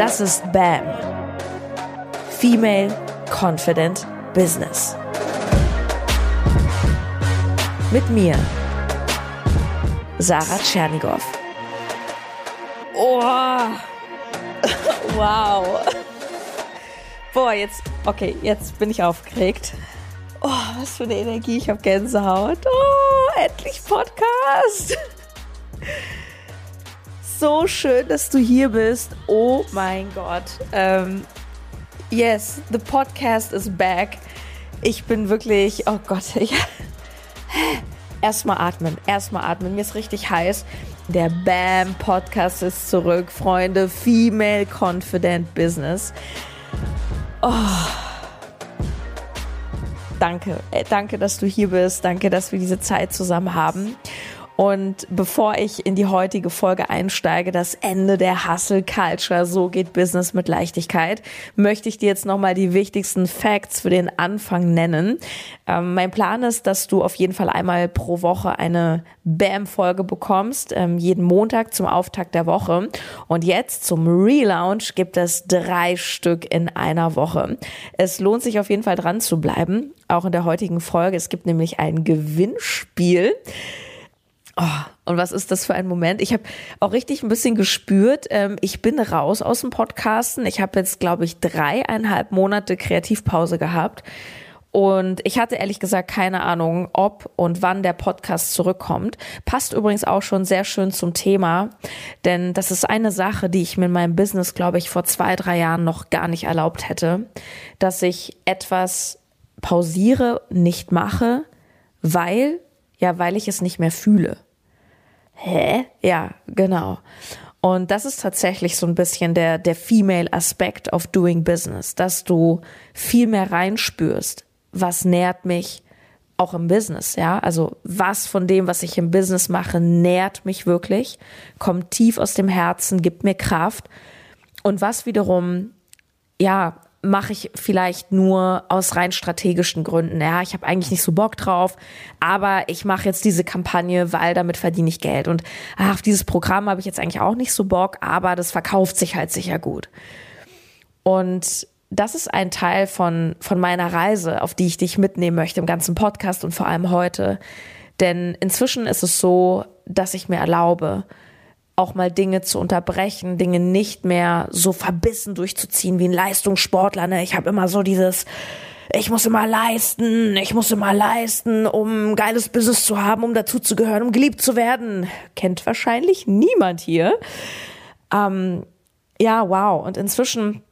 Das ist BAM. Female Confident Business. Mit mir, Sarah Tschernigow. Oh, wow. Boah, jetzt, okay, jetzt bin ich aufgeregt. Oh, was für eine Energie, ich habe Gänsehaut. Oh, endlich Podcast. So schön, dass du hier bist. Oh mein Gott. Ähm, yes, the podcast is back. Ich bin wirklich, oh Gott, ich, erstmal atmen, erstmal atmen. Mir ist richtig heiß. Der BAM Podcast ist zurück, Freunde. Female Confident Business. Oh danke. Äh, danke, dass du hier bist. Danke, dass wir diese Zeit zusammen haben. Und bevor ich in die heutige Folge einsteige, das Ende der Hustle Culture, so geht Business mit Leichtigkeit, möchte ich dir jetzt nochmal die wichtigsten Facts für den Anfang nennen. Ähm, mein Plan ist, dass du auf jeden Fall einmal pro Woche eine BAM-Folge bekommst, ähm, jeden Montag zum Auftakt der Woche. Und jetzt zum Relaunch gibt es drei Stück in einer Woche. Es lohnt sich auf jeden Fall dran zu bleiben, auch in der heutigen Folge. Es gibt nämlich ein Gewinnspiel. Oh, und was ist das für ein Moment? Ich habe auch richtig ein bisschen gespürt, ähm, ich bin raus aus dem Podcasten. Ich habe jetzt, glaube ich, dreieinhalb Monate Kreativpause gehabt. Und ich hatte ehrlich gesagt keine Ahnung, ob und wann der Podcast zurückkommt. Passt übrigens auch schon sehr schön zum Thema, denn das ist eine Sache, die ich mir in meinem Business, glaube ich, vor zwei, drei Jahren noch gar nicht erlaubt hätte, dass ich etwas pausiere, nicht mache, weil ja, weil ich es nicht mehr fühle. Hä? Ja, genau. Und das ist tatsächlich so ein bisschen der, der Female Aspekt of Doing Business, dass du viel mehr reinspürst, was nährt mich auch im Business, ja? Also was von dem, was ich im Business mache, nährt mich wirklich, kommt tief aus dem Herzen, gibt mir Kraft und was wiederum ja, mache ich vielleicht nur aus rein strategischen Gründen. Ja, ich habe eigentlich nicht so Bock drauf, aber ich mache jetzt diese Kampagne, weil damit verdiene ich Geld. Und auf dieses Programm habe ich jetzt eigentlich auch nicht so Bock, aber das verkauft sich halt sicher gut. Und das ist ein Teil von, von meiner Reise, auf die ich dich mitnehmen möchte im ganzen Podcast und vor allem heute. Denn inzwischen ist es so, dass ich mir erlaube, auch mal Dinge zu unterbrechen, Dinge nicht mehr so verbissen durchzuziehen wie ein Leistungssportler. Ne? Ich habe immer so dieses, ich muss immer leisten, ich muss immer leisten, um ein geiles Business zu haben, um dazu zu gehören, um geliebt zu werden. Kennt wahrscheinlich niemand hier. Ähm, ja, wow. Und inzwischen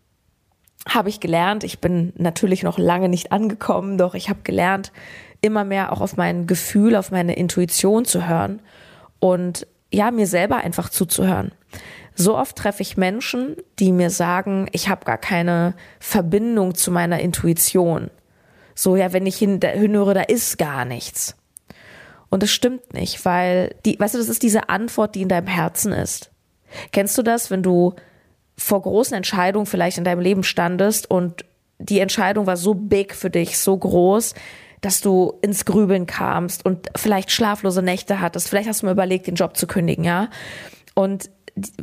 habe ich gelernt, ich bin natürlich noch lange nicht angekommen, doch ich habe gelernt, immer mehr auch auf mein Gefühl, auf meine Intuition zu hören und ja, mir selber einfach zuzuhören. So oft treffe ich Menschen, die mir sagen, ich habe gar keine Verbindung zu meiner Intuition. So, ja, wenn ich hin, hinhöre, da ist gar nichts. Und das stimmt nicht, weil die, weißt du, das ist diese Antwort, die in deinem Herzen ist. Kennst du das, wenn du vor großen Entscheidungen vielleicht in deinem Leben standest und die Entscheidung war so big für dich, so groß, dass du ins Grübeln kamst und vielleicht schlaflose Nächte hattest. Vielleicht hast du mir überlegt, den Job zu kündigen, ja. Und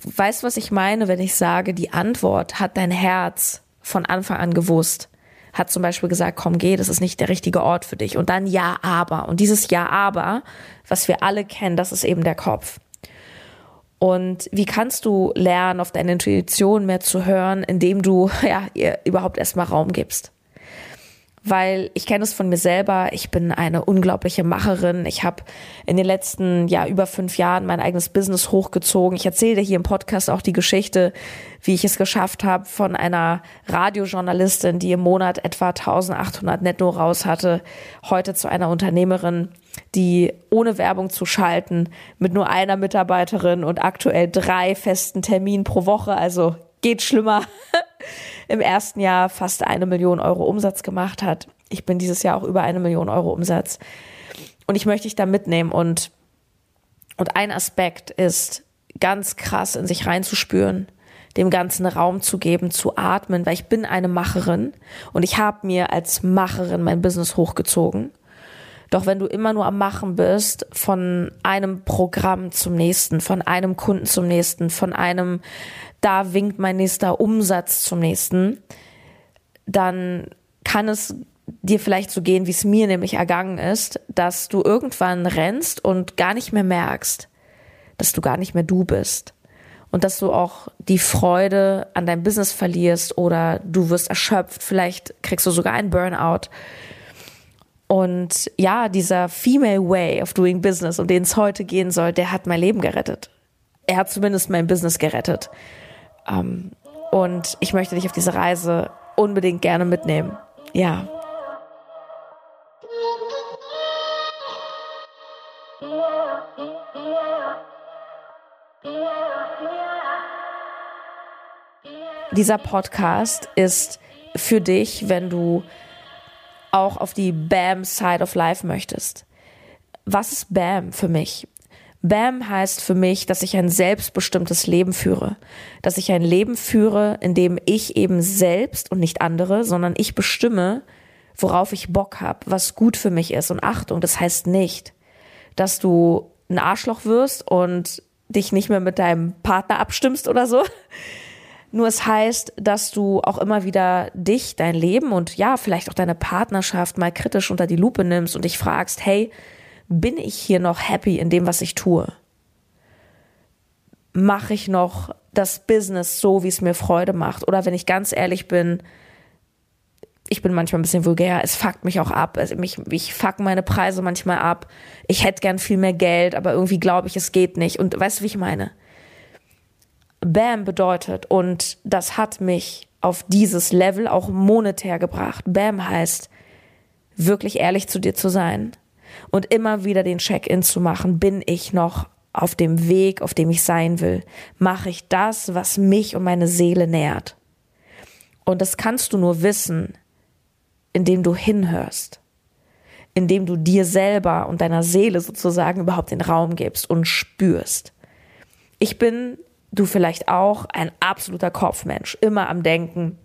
weißt du, was ich meine, wenn ich sage, die Antwort hat dein Herz von Anfang an gewusst. Hat zum Beispiel gesagt, komm, geh, das ist nicht der richtige Ort für dich. Und dann ja, aber. Und dieses ja, aber, was wir alle kennen, das ist eben der Kopf. Und wie kannst du lernen, auf deine Intuition mehr zu hören, indem du ja ihr überhaupt erstmal Raum gibst? Weil ich kenne es von mir selber. Ich bin eine unglaubliche Macherin. Ich habe in den letzten ja über fünf Jahren mein eigenes Business hochgezogen. Ich erzähle hier im Podcast auch die Geschichte, wie ich es geschafft habe, von einer Radiojournalistin, die im Monat etwa 1800 netto raus hatte, heute zu einer Unternehmerin, die ohne Werbung zu schalten, mit nur einer Mitarbeiterin und aktuell drei festen Terminen pro Woche, also geht schlimmer, im ersten Jahr fast eine Million Euro Umsatz gemacht hat. Ich bin dieses Jahr auch über eine Million Euro Umsatz. Und ich möchte dich da mitnehmen und, und ein Aspekt ist ganz krass in sich reinzuspüren, dem ganzen Raum zu geben, zu atmen, weil ich bin eine Macherin und ich habe mir als Macherin mein Business hochgezogen. Doch wenn du immer nur am Machen bist, von einem Programm zum nächsten, von einem Kunden zum nächsten, von einem, da winkt mein nächster Umsatz zum nächsten, dann kann es dir vielleicht so gehen, wie es mir nämlich ergangen ist, dass du irgendwann rennst und gar nicht mehr merkst, dass du gar nicht mehr du bist. Und dass du auch die Freude an deinem Business verlierst oder du wirst erschöpft, vielleicht kriegst du sogar einen Burnout. Und ja, dieser Female Way of Doing Business, um den es heute gehen soll, der hat mein Leben gerettet. Er hat zumindest mein Business gerettet. Ähm, und ich möchte dich auf diese Reise unbedingt gerne mitnehmen. Ja. Dieser Podcast ist für dich, wenn du auch auf die BAM Side of Life möchtest. Was ist BAM für mich? BAM heißt für mich, dass ich ein selbstbestimmtes Leben führe. Dass ich ein Leben führe, in dem ich eben selbst und nicht andere, sondern ich bestimme, worauf ich Bock habe, was gut für mich ist. Und Achtung, das heißt nicht, dass du ein Arschloch wirst und dich nicht mehr mit deinem Partner abstimmst oder so, nur es heißt, dass du auch immer wieder dich, dein Leben und ja, vielleicht auch deine Partnerschaft mal kritisch unter die Lupe nimmst und dich fragst, hey, bin ich hier noch happy in dem, was ich tue? Mache ich noch das Business so, wie es mir Freude macht? Oder wenn ich ganz ehrlich bin, ich bin manchmal ein bisschen vulgär, es fuckt mich auch ab. Also mich, ich fuck meine Preise manchmal ab. Ich hätte gern viel mehr Geld, aber irgendwie glaube ich, es geht nicht. Und weißt du, wie ich meine? BAM bedeutet und das hat mich auf dieses Level auch monetär gebracht. BAM heißt, wirklich ehrlich zu dir zu sein und immer wieder den Check-in zu machen. Bin ich noch auf dem Weg, auf dem ich sein will? Mache ich das, was mich und meine Seele nährt? Und das kannst du nur wissen, indem du hinhörst, indem du dir selber und deiner Seele sozusagen überhaupt den Raum gibst und spürst. Ich bin du vielleicht auch, ein absoluter Kopfmensch, immer am Denken.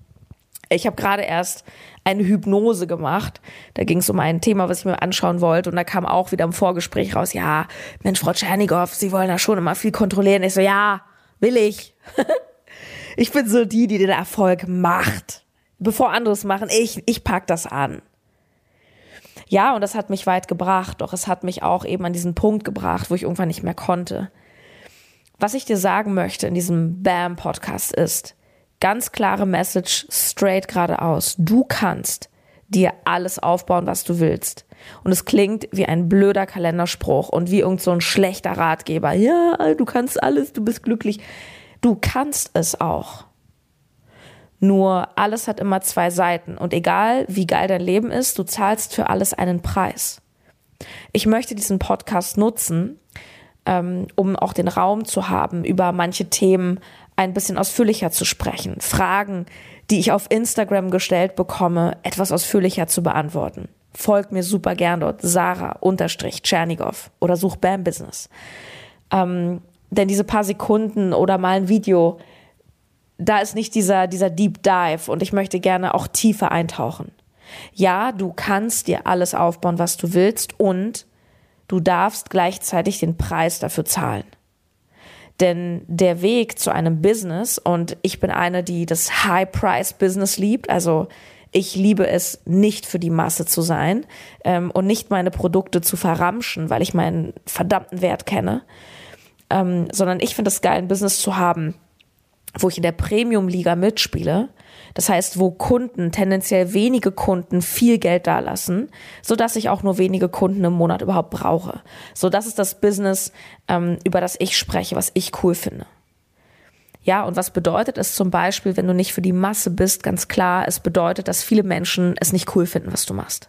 Ich habe gerade erst eine Hypnose gemacht. Da ging es um ein Thema, was ich mir anschauen wollte. Und da kam auch wieder im Vorgespräch raus, ja, Mensch, Frau Tschernigow, Sie wollen da schon immer viel kontrollieren. Ich so, ja, will ich. ich bin so die, die den Erfolg macht. Bevor andere es machen, ich, ich pack das an. Ja, und das hat mich weit gebracht, doch es hat mich auch eben an diesen Punkt gebracht, wo ich irgendwann nicht mehr konnte. Was ich dir sagen möchte in diesem BAM-Podcast ist, ganz klare Message, straight geradeaus. Du kannst dir alles aufbauen, was du willst. Und es klingt wie ein blöder Kalenderspruch und wie irgend so ein schlechter Ratgeber. Ja, du kannst alles, du bist glücklich. Du kannst es auch. Nur alles hat immer zwei Seiten und egal wie geil dein Leben ist, du zahlst für alles einen Preis. Ich möchte diesen Podcast nutzen, ähm, um auch den Raum zu haben, über manche Themen ein bisschen ausführlicher zu sprechen, Fragen, die ich auf Instagram gestellt bekomme, etwas ausführlicher zu beantworten. Folgt mir super gern dort, Sarah unterstrich Tschernigow oder such Bam Business. Ähm, denn diese paar Sekunden oder mal ein Video, da ist nicht dieser, dieser Deep Dive und ich möchte gerne auch tiefer eintauchen. Ja, du kannst dir alles aufbauen, was du willst und du darfst gleichzeitig den Preis dafür zahlen. Denn der Weg zu einem Business, und ich bin eine, die das High-Price-Business liebt, also ich liebe es, nicht für die Masse zu sein ähm, und nicht meine Produkte zu verramschen, weil ich meinen verdammten Wert kenne, ähm, sondern ich finde es geil, ein Business zu haben, wo ich in der Premium-Liga mitspiele. Das heißt, wo Kunden, tendenziell wenige Kunden, viel Geld dalassen, so dass ich auch nur wenige Kunden im Monat überhaupt brauche. So, das ist das Business, ähm, über das ich spreche, was ich cool finde. Ja, und was bedeutet es zum Beispiel, wenn du nicht für die Masse bist? Ganz klar, es bedeutet, dass viele Menschen es nicht cool finden, was du machst.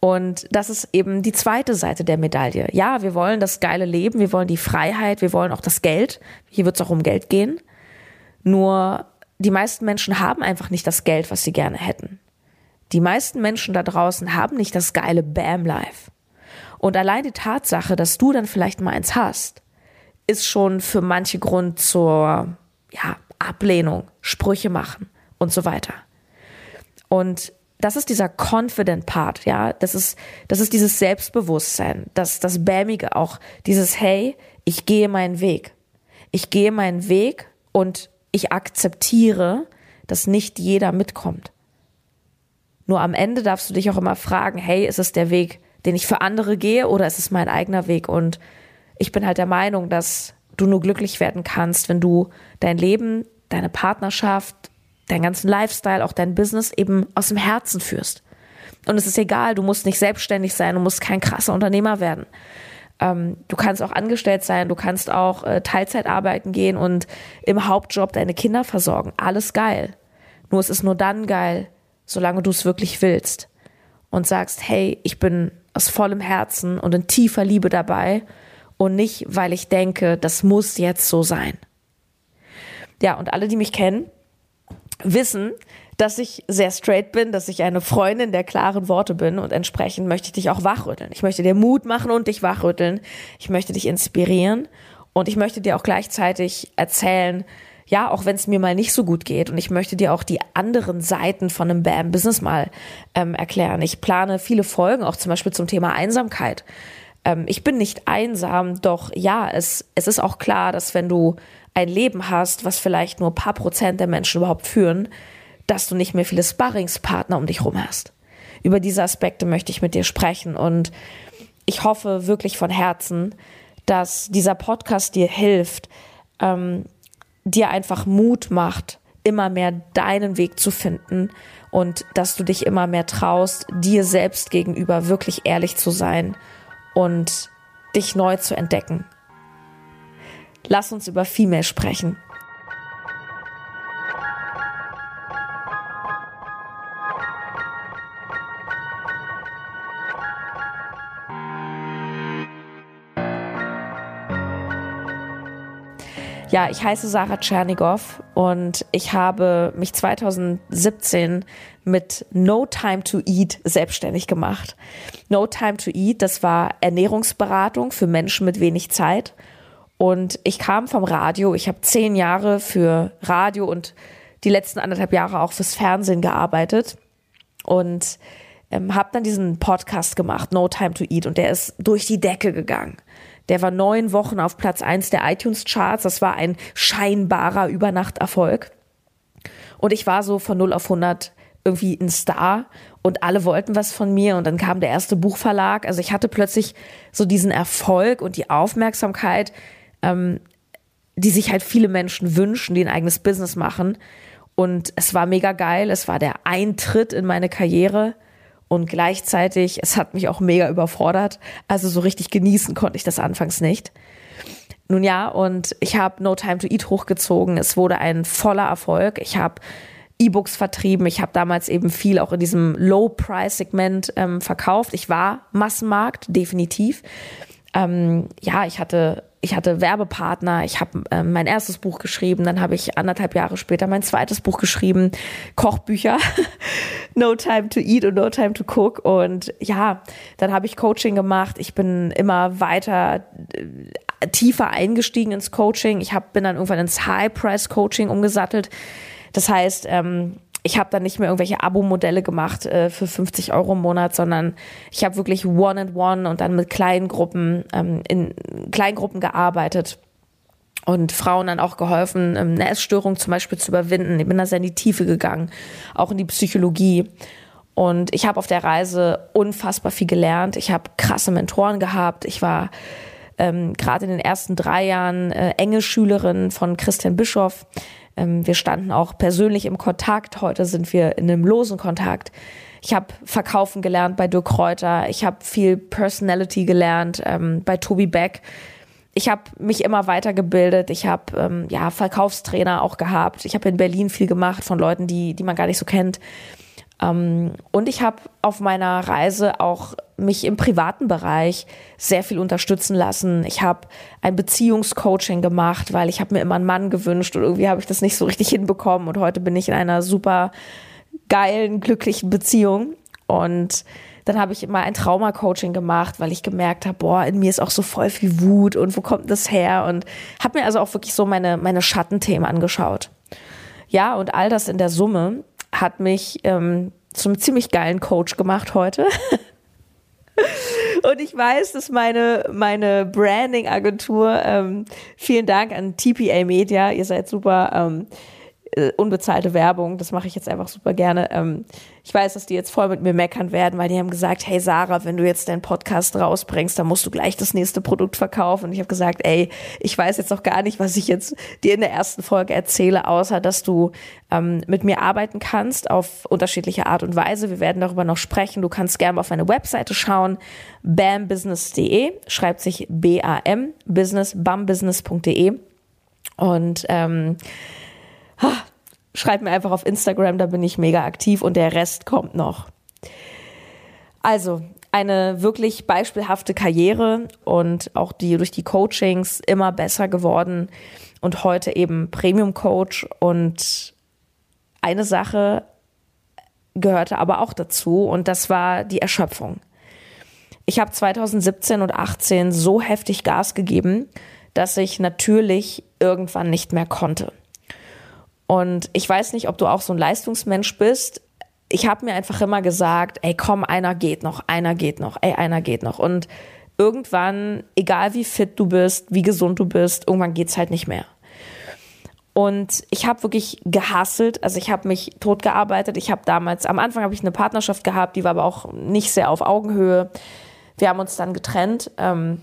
Und das ist eben die zweite Seite der Medaille. Ja, wir wollen das geile Leben, wir wollen die Freiheit, wir wollen auch das Geld. Hier wird es auch um Geld gehen. Nur die meisten Menschen haben einfach nicht das Geld, was sie gerne hätten. Die meisten Menschen da draußen haben nicht das geile Bam-Life. Und allein die Tatsache, dass du dann vielleicht mal eins hast, ist schon für manche Grund zur ja, Ablehnung, Sprüche machen und so weiter. Und das ist dieser confident Part, ja. Das ist, das ist dieses Selbstbewusstsein, das, das Bämige auch, dieses Hey, ich gehe meinen Weg. Ich gehe meinen Weg und ich akzeptiere, dass nicht jeder mitkommt. Nur am Ende darfst du dich auch immer fragen, hey, ist es der Weg, den ich für andere gehe oder ist es mein eigener Weg? Und ich bin halt der Meinung, dass du nur glücklich werden kannst, wenn du dein Leben, deine Partnerschaft, deinen ganzen Lifestyle, auch dein Business eben aus dem Herzen führst. Und es ist egal, du musst nicht selbstständig sein, du musst kein krasser Unternehmer werden. Ähm, du kannst auch angestellt sein, du kannst auch äh, Teilzeit arbeiten gehen und im Hauptjob deine Kinder versorgen. Alles geil. Nur es ist nur dann geil, solange du es wirklich willst und sagst, hey, ich bin aus vollem Herzen und in tiefer Liebe dabei und nicht, weil ich denke, das muss jetzt so sein. Ja, und alle, die mich kennen, wissen, dass ich sehr straight bin, dass ich eine Freundin der klaren Worte bin und entsprechend möchte ich dich auch wachrütteln. Ich möchte dir Mut machen und dich wachrütteln. Ich möchte dich inspirieren und ich möchte dir auch gleichzeitig erzählen, ja, auch wenn es mir mal nicht so gut geht und ich möchte dir auch die anderen Seiten von einem BAM Business mal ähm, erklären. Ich plane viele Folgen auch zum Beispiel zum Thema Einsamkeit. Ähm, ich bin nicht einsam, doch ja, es, es ist auch klar, dass wenn du ein Leben hast, was vielleicht nur paar Prozent der Menschen überhaupt führen, dass du nicht mehr viele Sparringspartner um dich rum hast. Über diese Aspekte möchte ich mit dir sprechen und ich hoffe wirklich von Herzen, dass dieser Podcast dir hilft, ähm, dir einfach Mut macht, immer mehr deinen Weg zu finden und dass du dich immer mehr traust, dir selbst gegenüber wirklich ehrlich zu sein und dich neu zu entdecken. Lass uns über Female sprechen. Ja, ich heiße Sarah Tschernigow und ich habe mich 2017 mit No Time to Eat selbstständig gemacht. No Time to Eat, das war Ernährungsberatung für Menschen mit wenig Zeit. Und ich kam vom Radio. Ich habe zehn Jahre für Radio und die letzten anderthalb Jahre auch fürs Fernsehen gearbeitet und ähm, habe dann diesen Podcast gemacht, No Time to Eat, und der ist durch die Decke gegangen. Der war neun Wochen auf Platz eins der iTunes-Charts. Das war ein scheinbarer Übernachterfolg. Und ich war so von 0 auf 100 irgendwie ein Star und alle wollten was von mir und dann kam der erste Buchverlag. Also ich hatte plötzlich so diesen Erfolg und die Aufmerksamkeit, ähm, die sich halt viele Menschen wünschen, die ein eigenes Business machen. Und es war mega geil. Es war der Eintritt in meine Karriere. Und gleichzeitig, es hat mich auch mega überfordert. Also so richtig genießen konnte ich das anfangs nicht. Nun ja, und ich habe No Time to Eat hochgezogen. Es wurde ein voller Erfolg. Ich habe E-Books vertrieben. Ich habe damals eben viel auch in diesem Low-Price-Segment ähm, verkauft. Ich war Massenmarkt, definitiv. Ähm, ja, ich hatte ich hatte Werbepartner, ich habe äh, mein erstes Buch geschrieben, dann habe ich anderthalb Jahre später mein zweites Buch geschrieben, Kochbücher, No Time to Eat und No Time to Cook. Und ja, dann habe ich Coaching gemacht, ich bin immer weiter äh, tiefer eingestiegen ins Coaching, ich hab, bin dann irgendwann ins High-Price-Coaching umgesattelt, das heißt, ähm, ich habe dann nicht mehr irgendwelche Abo-Modelle gemacht äh, für 50 Euro im Monat, sondern ich habe wirklich One-and-One -one und dann mit kleinen Gruppen, ähm, in kleinen Gruppen gearbeitet und Frauen dann auch geholfen, ähm, eine Essstörung zum Beispiel zu überwinden. Ich bin da sehr in die Tiefe gegangen, auch in die Psychologie. Und ich habe auf der Reise unfassbar viel gelernt. Ich habe krasse Mentoren gehabt. Ich war ähm, gerade in den ersten drei Jahren äh, enge Schülerin von Christian Bischoff. Ähm, wir standen auch persönlich im Kontakt. Heute sind wir in einem losen Kontakt. Ich habe Verkaufen gelernt bei Dirk Kräuter. Ich habe viel Personality gelernt ähm, bei Tobi Beck. Ich habe mich immer weitergebildet. Ich habe ähm, ja Verkaufstrainer auch gehabt. Ich habe in Berlin viel gemacht von Leuten, die die man gar nicht so kennt. Ähm, und ich habe auf meiner Reise auch mich im privaten Bereich sehr viel unterstützen lassen. Ich habe ein Beziehungscoaching gemacht, weil ich habe mir immer einen Mann gewünscht und irgendwie habe ich das nicht so richtig hinbekommen und heute bin ich in einer super geilen, glücklichen Beziehung und dann habe ich immer ein Trauma-Coaching gemacht, weil ich gemerkt habe, boah, in mir ist auch so voll viel Wut und wo kommt das her? Und habe mir also auch wirklich so meine, meine Schattenthemen angeschaut. Ja, und all das in der Summe hat mich ähm, zum ziemlich geilen Coach gemacht heute. Und ich weiß, dass meine, meine Branding-Agentur, ähm, vielen Dank an TPA Media, ihr seid super, ähm, äh, unbezahlte Werbung, das mache ich jetzt einfach super gerne. Ähm, ich weiß, dass die jetzt voll mit mir meckern werden, weil die haben gesagt, hey Sarah, wenn du jetzt deinen Podcast rausbringst, dann musst du gleich das nächste Produkt verkaufen. Und ich habe gesagt, ey, ich weiß jetzt noch gar nicht, was ich jetzt dir in der ersten Folge erzähle, außer dass du ähm, mit mir arbeiten kannst auf unterschiedliche Art und Weise. Wir werden darüber noch sprechen. Du kannst gerne auf meine Webseite schauen, bambusiness.de, schreibt sich B-A-M, business, bambusiness.de. Und ähm, schreibt mir einfach auf Instagram, da bin ich mega aktiv und der Rest kommt noch. Also, eine wirklich beispielhafte Karriere und auch die durch die Coachings immer besser geworden und heute eben Premium Coach und eine Sache gehörte aber auch dazu und das war die Erschöpfung. Ich habe 2017 und 18 so heftig Gas gegeben, dass ich natürlich irgendwann nicht mehr konnte. Und ich weiß nicht, ob du auch so ein Leistungsmensch bist. Ich habe mir einfach immer gesagt, ey, komm, einer geht noch, einer geht noch, ey, einer geht noch. Und irgendwann, egal wie fit du bist, wie gesund du bist, irgendwann geht's halt nicht mehr. Und ich habe wirklich gehasselt, also ich habe mich totgearbeitet. Ich habe damals, am Anfang habe ich eine Partnerschaft gehabt, die war aber auch nicht sehr auf Augenhöhe. Wir haben uns dann getrennt. Ähm,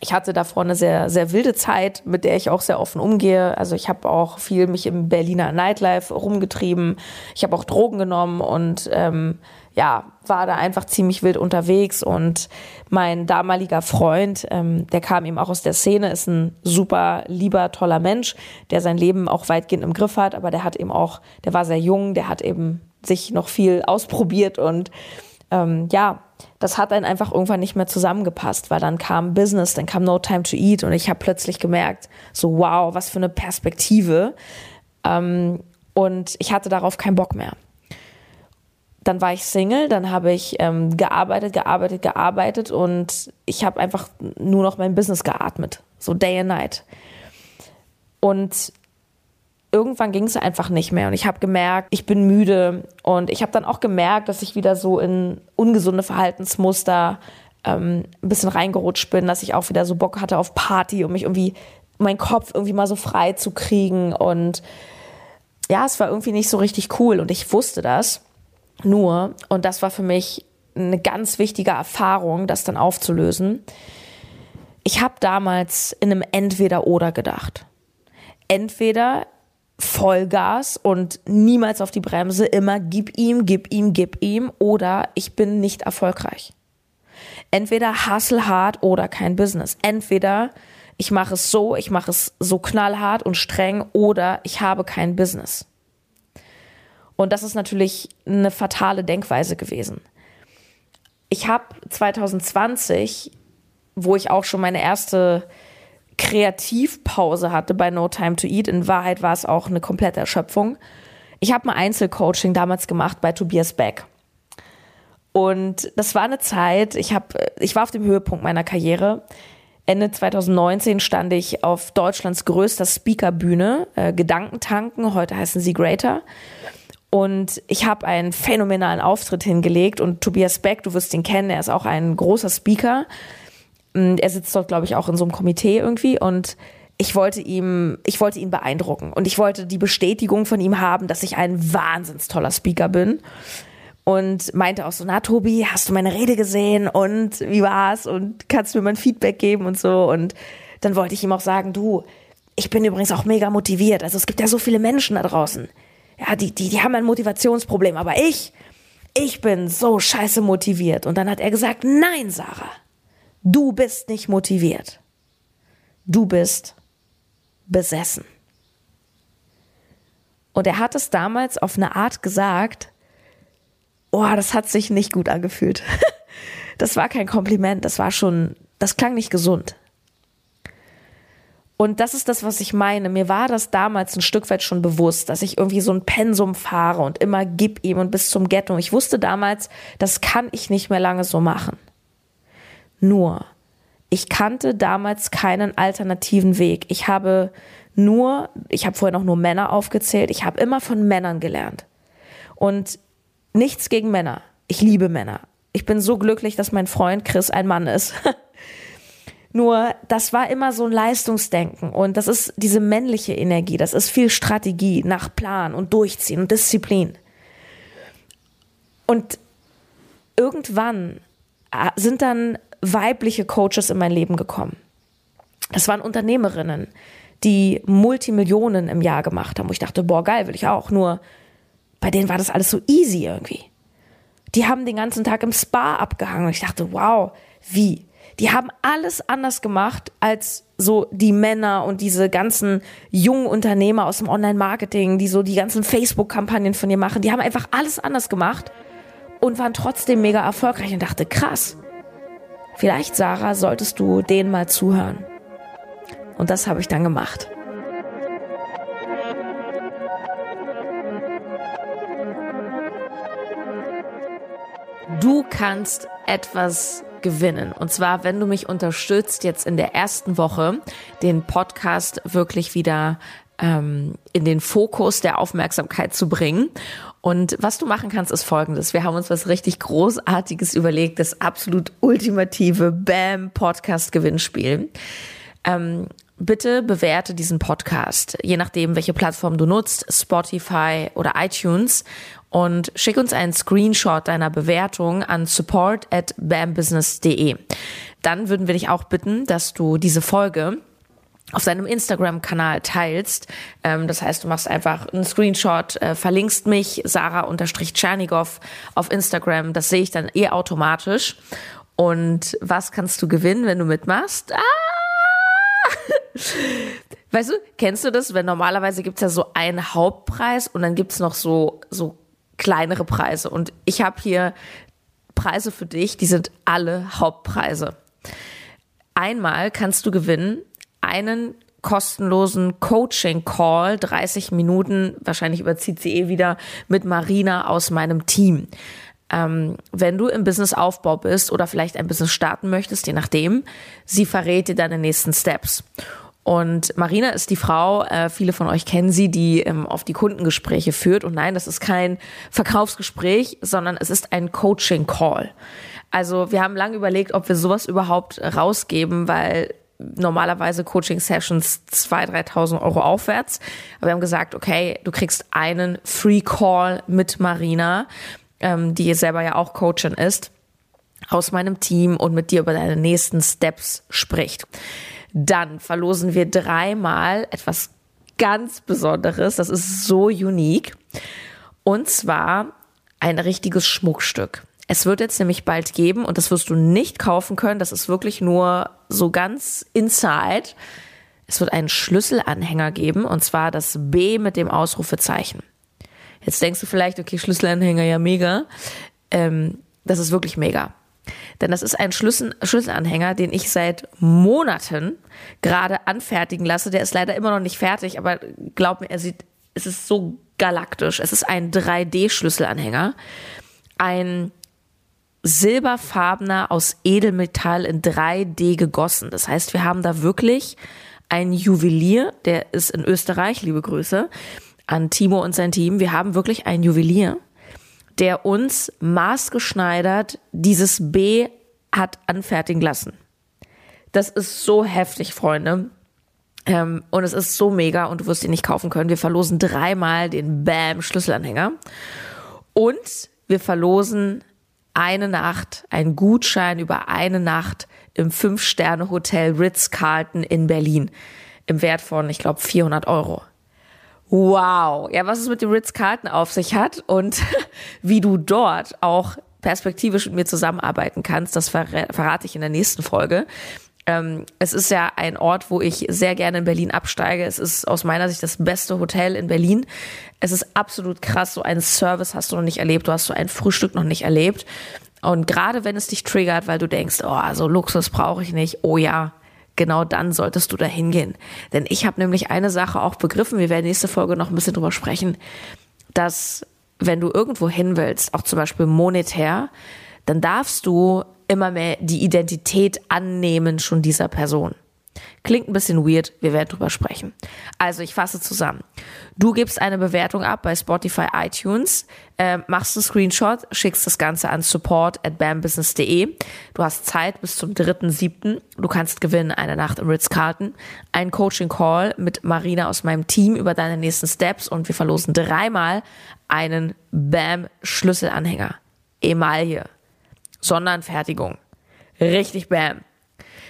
ich hatte davor eine sehr, sehr wilde Zeit, mit der ich auch sehr offen umgehe. Also ich habe auch viel mich im Berliner Nightlife rumgetrieben. Ich habe auch Drogen genommen und ähm, ja, war da einfach ziemlich wild unterwegs. Und mein damaliger Freund, ähm, der kam eben auch aus der Szene, ist ein super lieber, toller Mensch, der sein Leben auch weitgehend im Griff hat, aber der hat eben auch, der war sehr jung, der hat eben sich noch viel ausprobiert und ähm, ja, das hat dann einfach irgendwann nicht mehr zusammengepasst, weil dann kam Business, dann kam No Time to Eat und ich habe plötzlich gemerkt, so wow, was für eine Perspektive. Ähm, und ich hatte darauf keinen Bock mehr. Dann war ich Single, dann habe ich ähm, gearbeitet, gearbeitet, gearbeitet und ich habe einfach nur noch mein Business geatmet, so day and night. Und irgendwann ging es einfach nicht mehr. Und ich habe gemerkt, ich bin müde. Und ich habe dann auch gemerkt, dass ich wieder so in ungesunde Verhaltensmuster ähm, ein bisschen reingerutscht bin, dass ich auch wieder so Bock hatte auf Party und mich irgendwie meinen Kopf irgendwie mal so frei zu kriegen. Und ja, es war irgendwie nicht so richtig cool. Und ich wusste das nur. Und das war für mich eine ganz wichtige Erfahrung, das dann aufzulösen. Ich habe damals in einem Entweder-Oder gedacht. Entweder Vollgas und niemals auf die Bremse, immer gib ihm, gib ihm, gib ihm oder ich bin nicht erfolgreich. Entweder hustle hart oder kein Business. Entweder ich mache es so, ich mache es so knallhart und streng oder ich habe kein Business. Und das ist natürlich eine fatale Denkweise gewesen. Ich habe 2020, wo ich auch schon meine erste Kreativpause hatte bei No Time to Eat. In Wahrheit war es auch eine komplette Erschöpfung. Ich habe ein Einzelcoaching damals gemacht bei Tobias Beck. Und das war eine Zeit, ich, hab, ich war auf dem Höhepunkt meiner Karriere. Ende 2019 stand ich auf Deutschlands größter Speakerbühne, äh, Gedankentanken, heute heißen sie Greater. Und ich habe einen phänomenalen Auftritt hingelegt und Tobias Beck, du wirst ihn kennen, er ist auch ein großer Speaker. Mm, er sitzt dort, glaube ich, auch in so einem Komitee irgendwie und ich wollte ihm, ich wollte ihn beeindrucken und ich wollte die Bestätigung von ihm haben, dass ich ein wahnsinns toller Speaker bin. Und meinte auch so, na Tobi, hast du meine Rede gesehen und wie war's und kannst du mir mal ein Feedback geben und so. Und dann wollte ich ihm auch sagen, du, ich bin übrigens auch mega motiviert. Also es gibt ja so viele Menschen da draußen. Ja, die, die, die haben ein Motivationsproblem, aber ich, ich bin so scheiße motiviert. Und dann hat er gesagt, nein, Sarah. Du bist nicht motiviert. Du bist besessen. Und er hat es damals auf eine Art gesagt, oh, das hat sich nicht gut angefühlt. Das war kein Kompliment, das war schon, das klang nicht gesund. Und das ist das, was ich meine. Mir war das damals ein Stück weit schon bewusst, dass ich irgendwie so ein Pensum fahre und immer gib ihm und bis zum Ghetto. Ich wusste damals, das kann ich nicht mehr lange so machen. Nur, ich kannte damals keinen alternativen Weg. Ich habe nur, ich habe vorher noch nur Männer aufgezählt, ich habe immer von Männern gelernt. Und Nichts gegen Männer. Ich liebe Männer. Ich bin so glücklich, dass mein Freund Chris ein Mann ist. Nur, das war immer so ein Leistungsdenken und das ist diese männliche Energie, das ist viel Strategie nach Plan und Durchziehen und Disziplin. Und irgendwann äh, sind dann weibliche Coaches in mein Leben gekommen. Das waren Unternehmerinnen, die Multimillionen im Jahr gemacht haben. Wo ich dachte, boah, geil, will ich auch. Nur bei denen war das alles so easy irgendwie. Die haben den ganzen Tag im Spa abgehangen und ich dachte, wow, wie? Die haben alles anders gemacht als so die Männer und diese ganzen jungen Unternehmer aus dem Online-Marketing, die so die ganzen Facebook-Kampagnen von dir machen. Die haben einfach alles anders gemacht und waren trotzdem mega erfolgreich und dachte, krass. Vielleicht, Sarah, solltest du denen mal zuhören. Und das habe ich dann gemacht. Du kannst etwas gewinnen. Und zwar, wenn du mich unterstützt, jetzt in der ersten Woche den Podcast wirklich wieder ähm, in den Fokus der Aufmerksamkeit zu bringen. Und was du machen kannst, ist folgendes. Wir haben uns was richtig Großartiges überlegt, das absolut ultimative BAM-Podcast-Gewinnspiel. Ähm, bitte bewerte diesen Podcast, je nachdem, welche Plattform du nutzt, Spotify oder iTunes und schick uns einen Screenshot deiner Bewertung an support at bambusiness.de. Dann würden wir dich auch bitten, dass du diese Folge auf deinem Instagram-Kanal teilst. Ähm, das heißt, du machst einfach einen Screenshot, äh, verlinkst mich, Sarah-Tschernigow auf Instagram. Das sehe ich dann eh automatisch. Und was kannst du gewinnen, wenn du mitmachst? Ah! Weißt du, kennst du das? Wenn normalerweise gibt's ja so einen Hauptpreis und dann gibt's noch so, so kleinere Preise. Und ich habe hier Preise für dich, die sind alle Hauptpreise. Einmal kannst du gewinnen einen kostenlosen Coaching-Call, 30 Minuten, wahrscheinlich überzieht sie eh wieder, mit Marina aus meinem Team. Ähm, wenn du im Businessaufbau bist oder vielleicht ein Business starten möchtest, je nachdem, sie verrät dir deine nächsten Steps. Und Marina ist die Frau, äh, viele von euch kennen sie, die ähm, auf die Kundengespräche führt. Und nein, das ist kein Verkaufsgespräch, sondern es ist ein Coaching-Call. Also wir haben lange überlegt, ob wir sowas überhaupt rausgeben, weil normalerweise Coaching-Sessions 2.000, 3.000 Euro aufwärts. Aber wir haben gesagt, okay, du kriegst einen Free-Call mit Marina, ähm, die selber ja auch Coachin ist, aus meinem Team und mit dir über deine nächsten Steps spricht. Dann verlosen wir dreimal etwas ganz Besonderes. Das ist so unique. Und zwar ein richtiges Schmuckstück. Es wird jetzt nämlich bald geben und das wirst du nicht kaufen können. Das ist wirklich nur so ganz inside. Es wird einen Schlüsselanhänger geben und zwar das B mit dem Ausrufezeichen. Jetzt denkst du vielleicht, okay, Schlüsselanhänger ja mega. Ähm, das ist wirklich mega. Denn das ist ein Schlüssel, Schlüsselanhänger, den ich seit Monaten gerade anfertigen lasse. Der ist leider immer noch nicht fertig, aber glaub mir, er sieht, es ist so galaktisch. Es ist ein 3D-Schlüsselanhänger. Ein silberfarbener aus Edelmetall in 3D gegossen. Das heißt, wir haben da wirklich einen Juwelier, der ist in Österreich, liebe Grüße an Timo und sein Team. Wir haben wirklich einen Juwelier, der uns maßgeschneidert dieses B hat anfertigen lassen. Das ist so heftig, Freunde. Ähm, und es ist so mega und du wirst ihn nicht kaufen können. Wir verlosen dreimal den Bam Schlüsselanhänger. Und wir verlosen eine Nacht, einen Gutschein über eine Nacht im Fünf-Sterne-Hotel Ritz-Carlton in Berlin. Im Wert von, ich glaube, 400 Euro. Wow. Ja, was es mit dem Ritz-Carlton auf sich hat und wie du dort auch perspektivisch mit mir zusammenarbeiten kannst, das verrate ich in der nächsten Folge. Ähm, es ist ja ein Ort, wo ich sehr gerne in Berlin absteige. Es ist aus meiner Sicht das beste Hotel in Berlin. Es ist absolut krass. So einen Service hast du noch nicht erlebt. Du hast so ein Frühstück noch nicht erlebt. Und gerade wenn es dich triggert, weil du denkst, oh, so Luxus brauche ich nicht. Oh ja, genau dann solltest du da hingehen. Denn ich habe nämlich eine Sache auch begriffen, wir werden nächste Folge noch ein bisschen drüber sprechen, dass wenn du irgendwo hin willst, auch zum Beispiel monetär, dann darfst du immer mehr die Identität annehmen schon dieser Person. Klingt ein bisschen weird, wir werden drüber sprechen. Also ich fasse zusammen. Du gibst eine Bewertung ab bei Spotify, iTunes, äh, machst einen Screenshot, schickst das Ganze an support at bambusiness.de. Du hast Zeit bis zum 3.7. Du kannst gewinnen eine Nacht im Ritz-Carlton, einen Coaching-Call mit Marina aus meinem Team über deine nächsten Steps und wir verlosen dreimal einen Bam-Schlüsselanhänger. Emaille. Sonderanfertigung. Richtig Bam.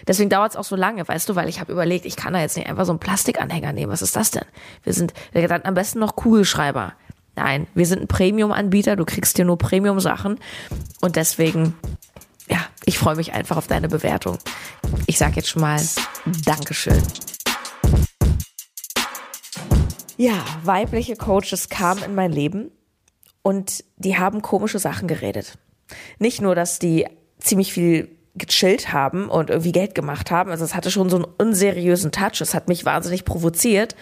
Deswegen dauert es auch so lange, weißt du, weil ich habe überlegt, ich kann da jetzt nicht einfach so einen Plastikanhänger nehmen. Was ist das denn? Wir sind dann am besten noch Kugelschreiber. Nein, wir sind ein Premium-Anbieter, du kriegst hier nur Premium-Sachen. Und deswegen, ja, ich freue mich einfach auf deine Bewertung. Ich sage jetzt schon mal Dankeschön. Ja, weibliche Coaches kamen in mein Leben und die haben komische Sachen geredet. Nicht nur, dass die ziemlich viel gechillt haben und irgendwie Geld gemacht haben. Also es hatte schon so einen unseriösen Touch. Es hat mich wahnsinnig provoziert.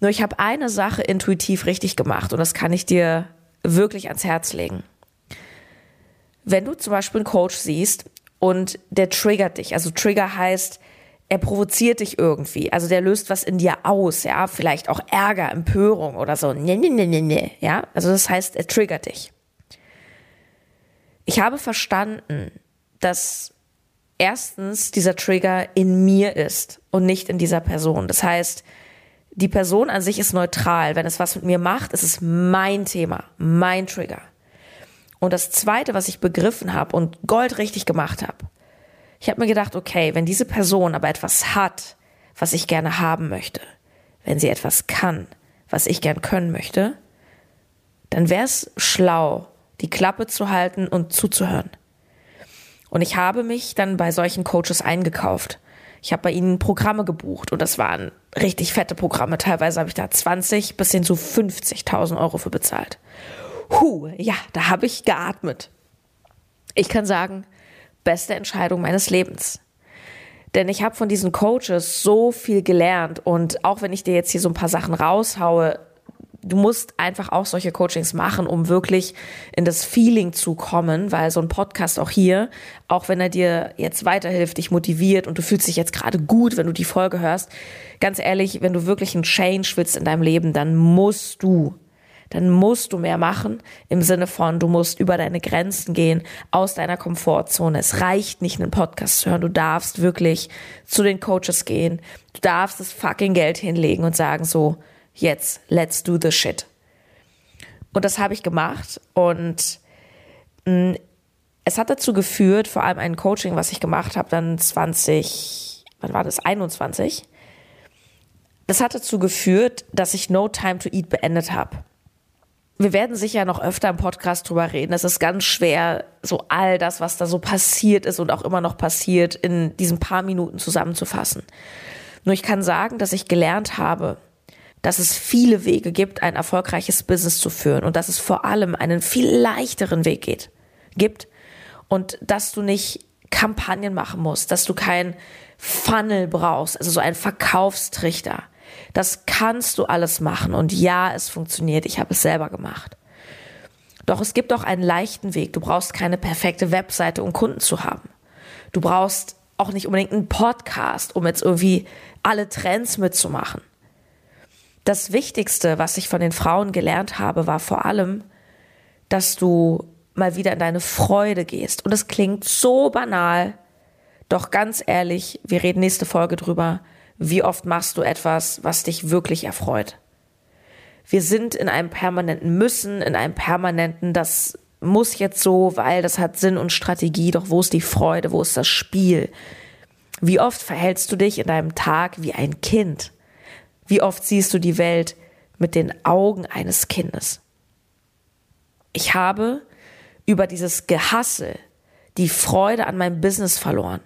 Nur ich habe eine Sache intuitiv richtig gemacht und das kann ich dir wirklich ans Herz legen. Wenn du zum Beispiel einen Coach siehst und der triggert dich, also Trigger heißt, er provoziert dich irgendwie, also der löst was in dir aus, ja, vielleicht auch Ärger, Empörung oder so, ne, ne, ne, ne, ne, ja, also das heißt, er triggert dich. Ich habe verstanden, dass erstens dieser Trigger in mir ist und nicht in dieser Person. Das heißt, die Person an sich ist neutral. Wenn es was mit mir macht, ist es mein Thema, mein Trigger. Und das Zweite, was ich begriffen habe und Gold richtig gemacht habe, ich habe mir gedacht, okay, wenn diese Person aber etwas hat, was ich gerne haben möchte, wenn sie etwas kann, was ich gern können möchte, dann wäre es schlau, die Klappe zu halten und zuzuhören. Und ich habe mich dann bei solchen Coaches eingekauft. Ich habe bei ihnen Programme gebucht und das waren richtig fette Programme. Teilweise habe ich da 20 bis hin zu 50.000 Euro für bezahlt. Huh, ja, da habe ich geatmet. Ich kann sagen, beste Entscheidung meines Lebens. Denn ich habe von diesen Coaches so viel gelernt und auch wenn ich dir jetzt hier so ein paar Sachen raushaue, du musst einfach auch solche Coachings machen, um wirklich in das Feeling zu kommen, weil so ein Podcast auch hier, auch wenn er dir jetzt weiterhilft, dich motiviert und du fühlst dich jetzt gerade gut, wenn du die Folge hörst, ganz ehrlich, wenn du wirklich einen Change willst in deinem Leben, dann musst du dann musst du mehr machen im Sinne von, du musst über deine Grenzen gehen, aus deiner Komfortzone. Es reicht nicht, einen Podcast zu hören. Du darfst wirklich zu den Coaches gehen. Du darfst das fucking Geld hinlegen und sagen so, jetzt, let's do the shit. Und das habe ich gemacht und mm, es hat dazu geführt, vor allem ein Coaching, was ich gemacht habe, dann 20, wann war das, 21. Das hat dazu geführt, dass ich No Time to Eat beendet habe. Wir werden sicher noch öfter im Podcast drüber reden. Es ist ganz schwer, so all das, was da so passiert ist und auch immer noch passiert, in diesen paar Minuten zusammenzufassen. Nur ich kann sagen, dass ich gelernt habe, dass es viele Wege gibt, ein erfolgreiches Business zu führen und dass es vor allem einen viel leichteren Weg geht, gibt und dass du nicht Kampagnen machen musst, dass du kein Funnel brauchst, also so ein Verkaufstrichter. Das kannst du alles machen und ja, es funktioniert. Ich habe es selber gemacht. Doch es gibt auch einen leichten Weg. Du brauchst keine perfekte Webseite, um Kunden zu haben. Du brauchst auch nicht unbedingt einen Podcast, um jetzt irgendwie alle Trends mitzumachen. Das Wichtigste, was ich von den Frauen gelernt habe, war vor allem, dass du mal wieder in deine Freude gehst. Und es klingt so banal, doch ganz ehrlich, wir reden nächste Folge drüber, wie oft machst du etwas, was dich wirklich erfreut. Wir sind in einem permanenten Müssen, in einem permanenten, das muss jetzt so, weil das hat Sinn und Strategie, doch wo ist die Freude, wo ist das Spiel? Wie oft verhältst du dich in deinem Tag wie ein Kind? Wie oft siehst du die Welt mit den Augen eines Kindes? Ich habe über dieses Gehassel die Freude an meinem Business verloren.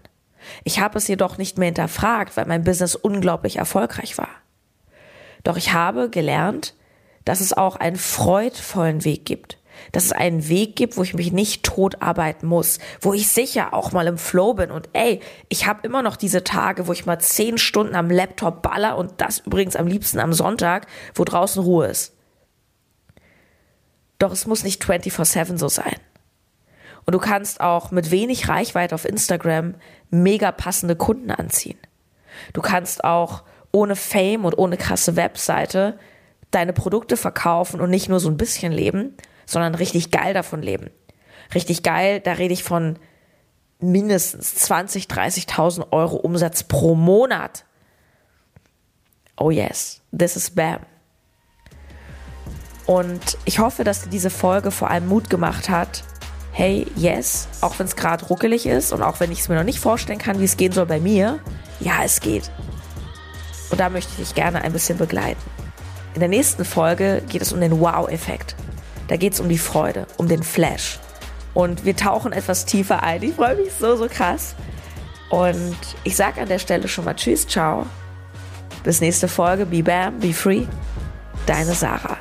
Ich habe es jedoch nicht mehr hinterfragt, weil mein Business unglaublich erfolgreich war. Doch ich habe gelernt, dass es auch einen freudvollen Weg gibt dass es einen Weg gibt, wo ich mich nicht tot arbeiten muss, wo ich sicher auch mal im Flow bin und ey, ich habe immer noch diese Tage, wo ich mal zehn Stunden am Laptop baller und das übrigens am liebsten am Sonntag, wo draußen Ruhe ist. Doch es muss nicht 24/7 so sein. Und du kannst auch mit wenig Reichweite auf Instagram mega passende Kunden anziehen. Du kannst auch ohne Fame und ohne krasse Webseite deine Produkte verkaufen und nicht nur so ein bisschen leben, sondern richtig geil davon leben. Richtig geil, da rede ich von mindestens 20, 30.000 Euro Umsatz pro Monat. Oh yes, this is BAM. Und ich hoffe, dass dir diese Folge vor allem Mut gemacht hat. Hey, yes, auch wenn es gerade ruckelig ist und auch wenn ich es mir noch nicht vorstellen kann, wie es gehen soll bei mir, ja, es geht. Und da möchte ich dich gerne ein bisschen begleiten. In der nächsten Folge geht es um den Wow-Effekt. Da geht es um die Freude, um den Flash. Und wir tauchen etwas tiefer ein. Ich freue mich so, so krass. Und ich sage an der Stelle schon mal Tschüss, ciao. Bis nächste Folge. Be Bam, be free. Deine Sarah.